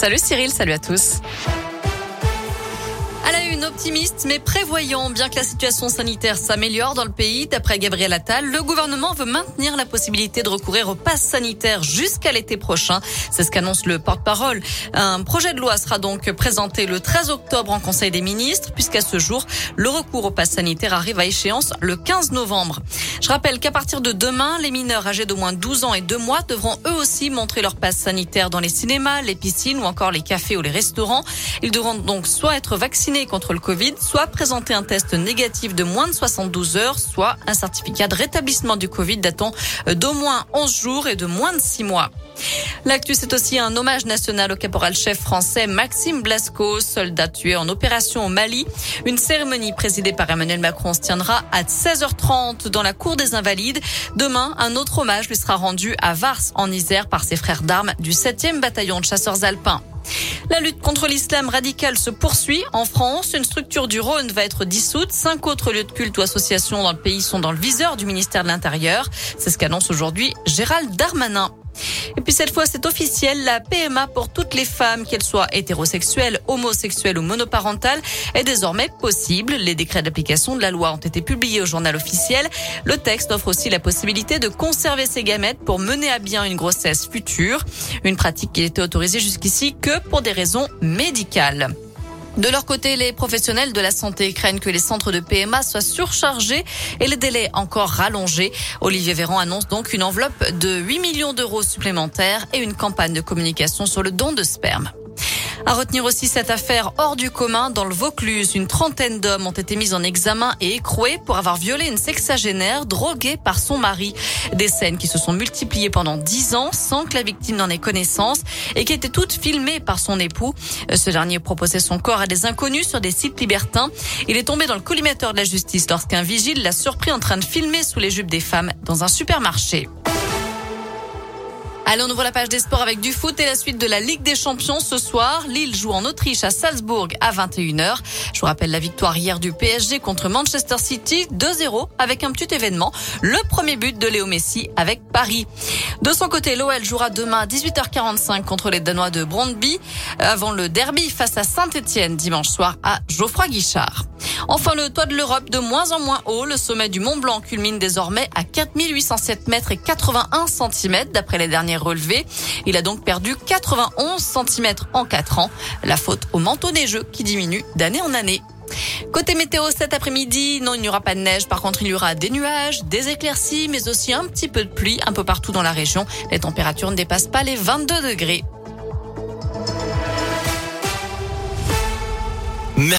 Salut Cyril, salut à tous. À la une, optimiste mais prévoyant, bien que la situation sanitaire s'améliore dans le pays, d'après Gabriel Attal, le gouvernement veut maintenir la possibilité de recourir au pass sanitaire jusqu'à l'été prochain. C'est ce qu'annonce le porte-parole. Un projet de loi sera donc présenté le 13 octobre en Conseil des ministres, puisqu'à ce jour, le recours au pass sanitaire arrive à échéance le 15 novembre. Rappelle qu'à partir de demain, les mineurs âgés d'au moins 12 ans et 2 mois devront eux aussi montrer leur passe sanitaire dans les cinémas, les piscines ou encore les cafés ou les restaurants. Ils devront donc soit être vaccinés contre le Covid, soit présenter un test négatif de moins de 72 heures, soit un certificat de rétablissement du Covid datant d'au moins 11 jours et de moins de 6 mois. L'actu, c'est aussi un hommage national au caporal-chef français Maxime Blasco, soldat tué en opération au Mali. Une cérémonie présidée par Emmanuel Macron se tiendra à 16h30 dans la cour des Invalides. Demain, un autre hommage lui sera rendu à Vars, en Isère, par ses frères d'armes du 7e bataillon de chasseurs alpins. La lutte contre l'islam radical se poursuit en France. Une structure du Rhône va être dissoute. Cinq autres lieux de culte ou associations dans le pays sont dans le viseur du ministère de l'Intérieur. C'est ce qu'annonce aujourd'hui Gérald Darmanin. Et puis cette fois, c'est officiel, la PMA pour toutes les femmes, qu'elles soient hétérosexuelles, homosexuelles ou monoparentales, est désormais possible. Les décrets d'application de la loi ont été publiés au journal officiel. Le texte offre aussi la possibilité de conserver ses gamètes pour mener à bien une grossesse future. Une pratique qui était autorisée jusqu'ici que pour des raisons médicales. De leur côté, les professionnels de la santé craignent que les centres de PMA soient surchargés et les délais encore rallongés. Olivier Véran annonce donc une enveloppe de 8 millions d'euros supplémentaires et une campagne de communication sur le don de sperme. À retenir aussi cette affaire hors du commun dans le Vaucluse. Une trentaine d'hommes ont été mis en examen et écroués pour avoir violé une sexagénaire droguée par son mari. Des scènes qui se sont multipliées pendant dix ans sans que la victime n'en ait connaissance et qui étaient toutes filmées par son époux. Ce dernier proposait son corps à des inconnus sur des sites libertins. Il est tombé dans le collimateur de la justice lorsqu'un vigile l'a surpris en train de filmer sous les jupes des femmes dans un supermarché. Allez, on ouvre la page des sports avec du foot et la suite de la Ligue des Champions ce soir. Lille joue en Autriche à Salzbourg à 21h. Je vous rappelle la victoire hier du PSG contre Manchester City 2-0 avec un petit événement. Le premier but de Léo Messi avec Paris. De son côté, l'OL jouera demain à 18h45 contre les Danois de Brondby avant le derby face à Saint-Etienne dimanche soir à Geoffroy Guichard. Enfin, le toit de l'Europe de moins en moins haut. Le sommet du Mont Blanc culmine désormais à 4807 mètres et 81 cm d'après les derniers relevés. Il a donc perdu 91 cm en 4 ans. La faute au manteau neigeux qui diminue d'année en année. Côté météo cet après-midi, non, il n'y aura pas de neige. Par contre, il y aura des nuages, des éclaircies, mais aussi un petit peu de pluie un peu partout dans la région. Les températures ne dépassent pas les 22 degrés.